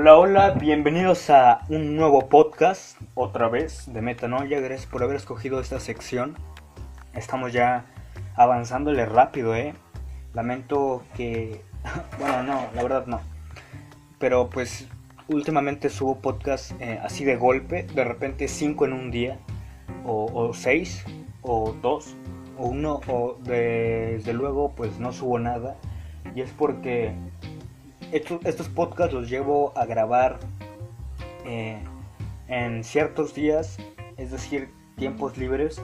Hola, hola, bienvenidos a un nuevo podcast, otra vez, de Metanoia. Gracias por haber escogido esta sección. Estamos ya avanzándole rápido, ¿eh? Lamento que... Bueno, no, la verdad no. Pero pues últimamente subo podcast eh, así de golpe, de repente cinco en un día, o, seis, o dos, o uno, o desde luego pues no subo nada. Y es porque estos, podcasts los llevo a grabar eh, en ciertos días, es decir, tiempos libres.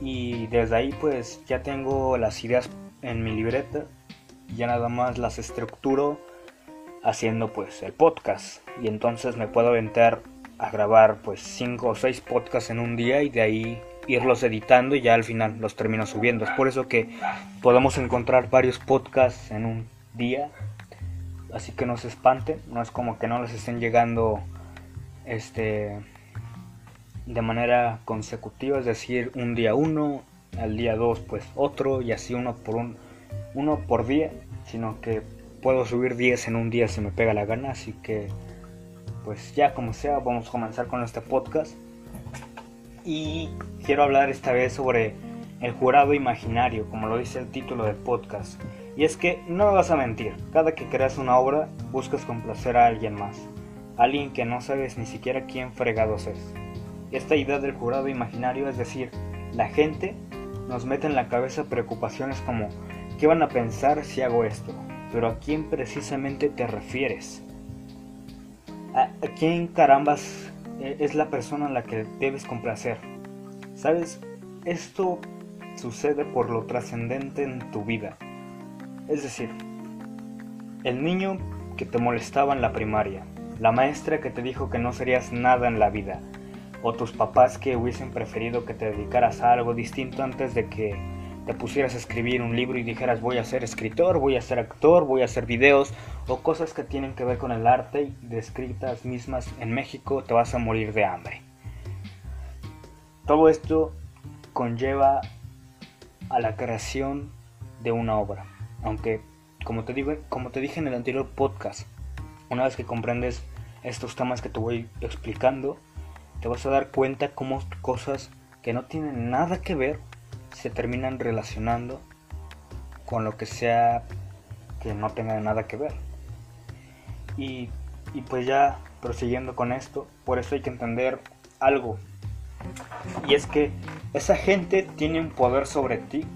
Y desde ahí pues ya tengo las ideas en mi libreta. Ya nada más las estructuro haciendo pues el podcast. Y entonces me puedo aventar a grabar pues 5 o 6 podcasts en un día y de ahí irlos editando y ya al final los termino subiendo. Es por eso que podemos encontrar varios podcasts en un día así que no se espanten, no es como que no les estén llegando este de manera consecutiva, es decir, un día uno, al día dos pues otro y así uno por un uno por día, sino que puedo subir 10 en un día si me pega la gana, así que pues ya como sea, vamos a comenzar con este podcast. Y quiero hablar esta vez sobre el jurado imaginario, como lo dice el título del podcast. Y es que no me vas a mentir, cada que creas una obra buscas complacer a alguien más, alguien que no sabes ni siquiera quién fregados es. Esta idea del jurado imaginario, es decir, la gente, nos mete en la cabeza preocupaciones como ¿qué van a pensar si hago esto? Pero ¿a quién precisamente te refieres? ¿A, quién carambas eh, es la persona a la que debes complacer? ¿Sabes? Esto sucede por lo trascendente en tu vida es decir, el niño que te molestaba en la primaria, la maestra que te dijo que no serías nada en la vida, o tus papás que hubiesen preferido que te dedicaras a algo distinto antes de que te pusieras a escribir un libro y dijeras voy a ser escritor, voy a ser actor, voy a hacer videos o cosas que tienen que ver con el arte y descritas mismas en México te vas a morir de hambre. Todo esto conlleva a la creación de una obra. Aunque, como te, digo, como te dije en el anterior podcast, una vez que comprendes estos temas que te voy explicando, te vas a dar cuenta cómo cosas que no tienen nada que ver se terminan relacionando con lo que sea que no tenga nada que ver. Y, y pues ya prosiguiendo con esto, por eso hay que entender algo. Y es que esa gente tiene un poder sobre ti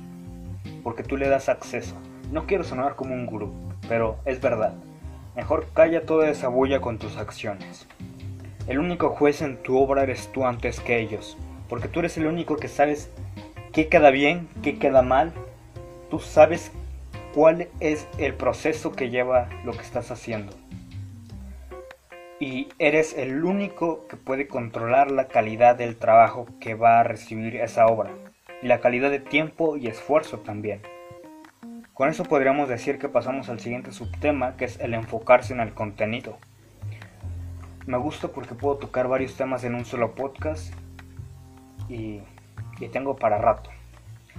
porque tú le das acceso. No quiero sonar como un gurú, pero es verdad. Mejor calla toda esa bulla con tus acciones. El único juez en tu obra eres tú antes que ellos, porque tú eres el único que sabes qué queda bien, qué queda mal. Tú sabes cuál es el proceso que lleva lo que estás haciendo. Y eres el único que puede controlar la calidad del trabajo que va a recibir esa obra, y la calidad de tiempo y esfuerzo también. Con eso podríamos decir que pasamos al siguiente subtema, que es el enfocarse en el contenido. Me gusta porque puedo tocar varios temas en un solo podcast y, tengo para rato.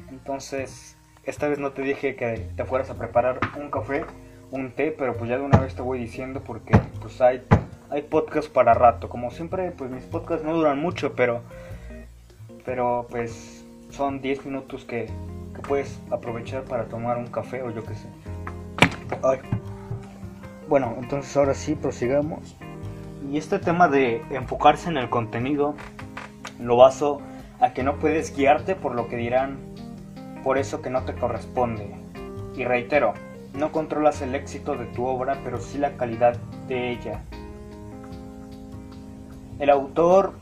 Entonces, esta vez no te dije que te fueras a preparar un café, un té, pero pues ya de una vez te voy diciendo porque pues hay, hay podcast para rato. Como siempre, pues mis podcasts no duran mucho, pero, pero pues son 10 minutos que, puedes aprovechar para tomar un café o yo qué sé. Bueno, entonces ahora sí, prosigamos. Y este tema de enfocarse en el contenido lo baso a que no puedes guiarte por lo que dirán, por eso que no te corresponde. Y reitero, no controlas el éxito de tu obra, pero sí la calidad de ella. El autor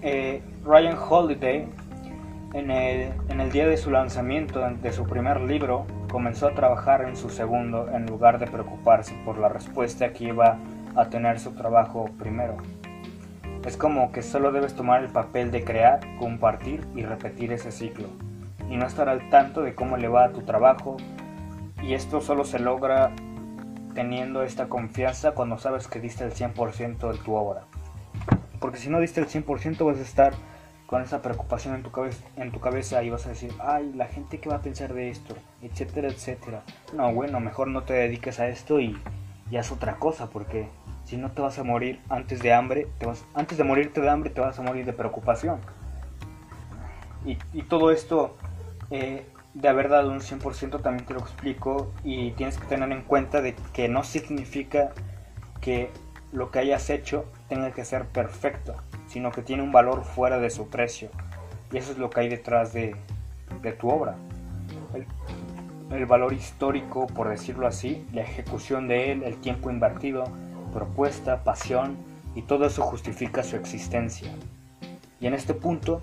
eh, Ryan Holiday en el, día de su lanzamiento de su primer libro, comenzó a trabajar en su segundo en lugar de preocuparse por la respuesta que iba a tener su trabajo primero. Es como que solo debes tomar el papel de crear, compartir y repetir ese ciclo, y no estar al tanto de cómo le va a tu trabajo, y esto solo se logra teniendo esta confianza cuando sabes que diste el 100% de tu obra. Porque si no diste el 100% vas a estar con esa preocupación en tu, cabeza, en tu cabeza y vas a decir, ay, la gente que va a pensar de esto, etcétera, etcétera. No, bueno, mejor no te dediques a esto y ya es otra cosa, porque Si no te vas a morir antes de hambre, te vas, antes de morirte de hambre te vas a morir de preocupación. Y, todo esto eh, de haber dado un 100% también te lo explico y tienes que tener en cuenta de que no significa que lo que hayas hecho tenga que ser perfecto, sino que tiene un valor fuera de su precio. Y eso es lo que hay detrás de, tu obra. El, valor histórico, por decirlo así, la ejecución de él, el tiempo invertido, propuesta, pasión, y todo eso justifica su existencia. Y en este punto,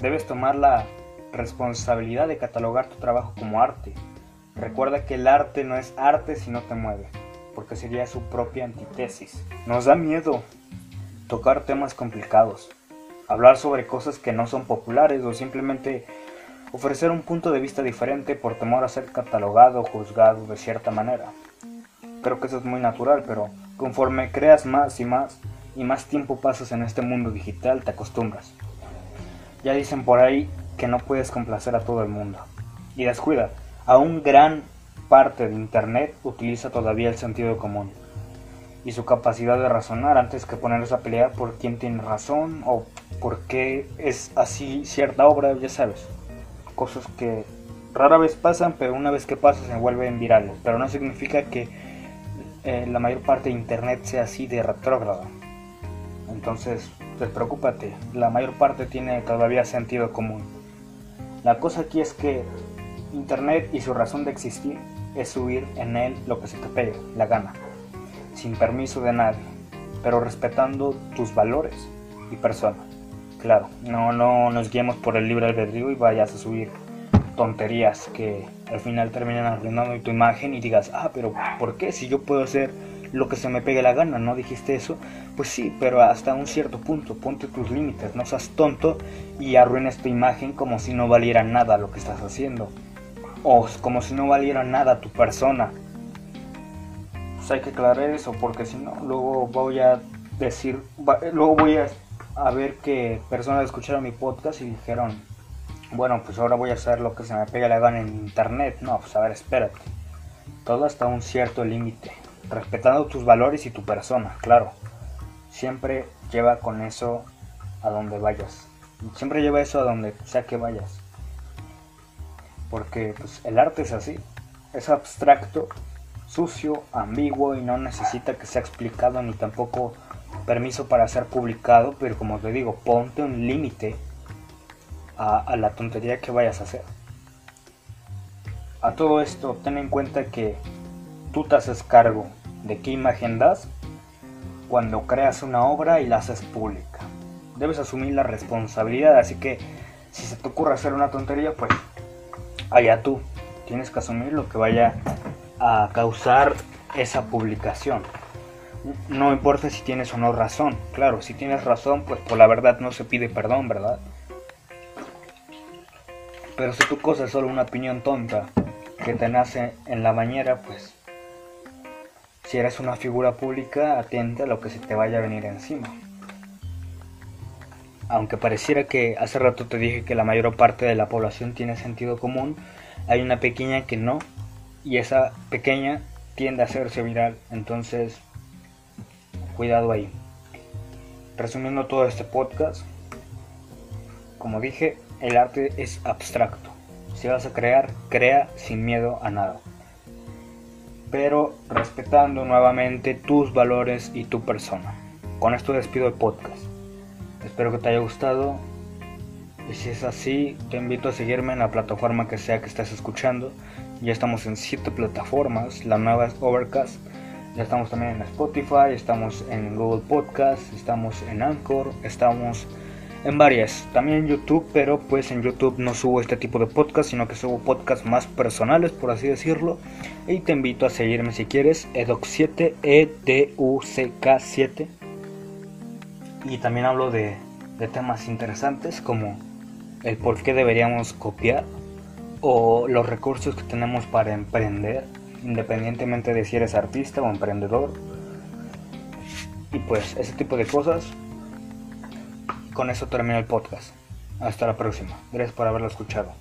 debes tomar la responsabilidad de catalogar tu trabajo como arte. Recuerda que el arte no es arte si no te mueve, porque sería su propia antítesis. Nos da miedo tocar temas complicados, hablar sobre cosas que no son populares o simplemente ofrecer un punto de vista diferente por temor a ser catalogado o juzgado de cierta manera. Creo que eso es muy natural, pero conforme creas más y más y más tiempo pasas en este mundo digital, te acostumbras. Ya dicen por ahí que no puedes complacer a todo el mundo. Y descuida, aún gran parte de Internet utiliza todavía el sentido común y su capacidad de razonar antes que ponerse a pelear por quién tiene razón o por qué es así cierta obra, ya sabes. Cosas que rara vez pasan, pero una vez que pasan se vuelven virales. Pero no significa que eh, la mayor parte de Internet sea así de retrógrada. Entonces, despreocúpate, la mayor parte tiene todavía sentido común. La cosa aquí es que Internet y su razón de existir es subir en él lo que se te pegue, la gana sin permiso de nadie, pero respetando tus valores y persona. Claro, no, no nos guiemos por el libre albedrío y vayas a subir tonterías que al final terminan arruinando tu imagen y digas, ah, pero ¿por qué? Si yo puedo hacer lo que se me pegue la gana, ¿no dijiste eso? Pues sí, pero hasta un cierto punto, ponte tus límites, no seas tonto y arruines tu imagen como si no valiera nada lo que estás haciendo. O como si no valiera nada tu persona hay que aclarar eso porque si no, luego voy a decir, luego voy a, ver que personas escucharon mi podcast y dijeron, bueno, pues ahora voy a hacer lo que se me pega la gana en internet. No, pues a ver, espérate. Todo hasta un cierto límite, respetando tus valores y tu persona, claro. Siempre lleva con eso a donde vayas. Siempre lleva eso a donde sea que vayas. Porque pues, el arte es así. Es abstracto sucio, ambiguo y no necesita que sea explicado ni tampoco permiso para ser publicado, pero como te digo, ponte un límite a, la tontería que vayas a hacer. A todo esto, ten en cuenta que tú te haces cargo de qué imagen das cuando creas una obra y la haces pública. Debes asumir la responsabilidad, así que si se te ocurre hacer una tontería, pues allá tú. Tienes que asumir lo que vaya a causar esa publicación. No importa si tienes o no razón. Claro, si tienes razón, pues por la verdad no se pide perdón, ¿verdad? Pero si tu cosa es solo una opinión tonta que te nace en la bañera, pues si eres una figura pública, atenta a lo que se te vaya a venir encima. Aunque pareciera que hace rato te dije que la mayor parte de la población tiene sentido común, hay una pequeña que no y esa pequeña tiende a hacerse viral. Entonces, cuidado ahí. Resumiendo todo este podcast, como dije, el arte es abstracto. Si vas a crear, crea sin miedo a nada. Pero respetando nuevamente tus valores y tu persona. Con esto despido el podcast. Espero que te haya gustado. Y si es así, te invito a seguirme en la plataforma que sea que estés escuchando. Ya estamos en siete plataformas. La nueva es Overcast. Ya estamos también en Spotify, estamos en Google Podcast, estamos en Anchor, estamos en varias. También en YouTube, pero pues en YouTube no subo este tipo de podcast, sino que subo podcasts más personales, por así decirlo. Y te invito a seguirme si quieres, EDUC7, E-D-U-C-K-7. Y también hablo de temas interesantes como el por qué deberíamos copiar o los recursos que tenemos para emprender, independientemente de si eres artista o emprendedor. Y pues ese tipo de cosas. Con eso termino el podcast. Hasta la próxima. Gracias por haberlo escuchado.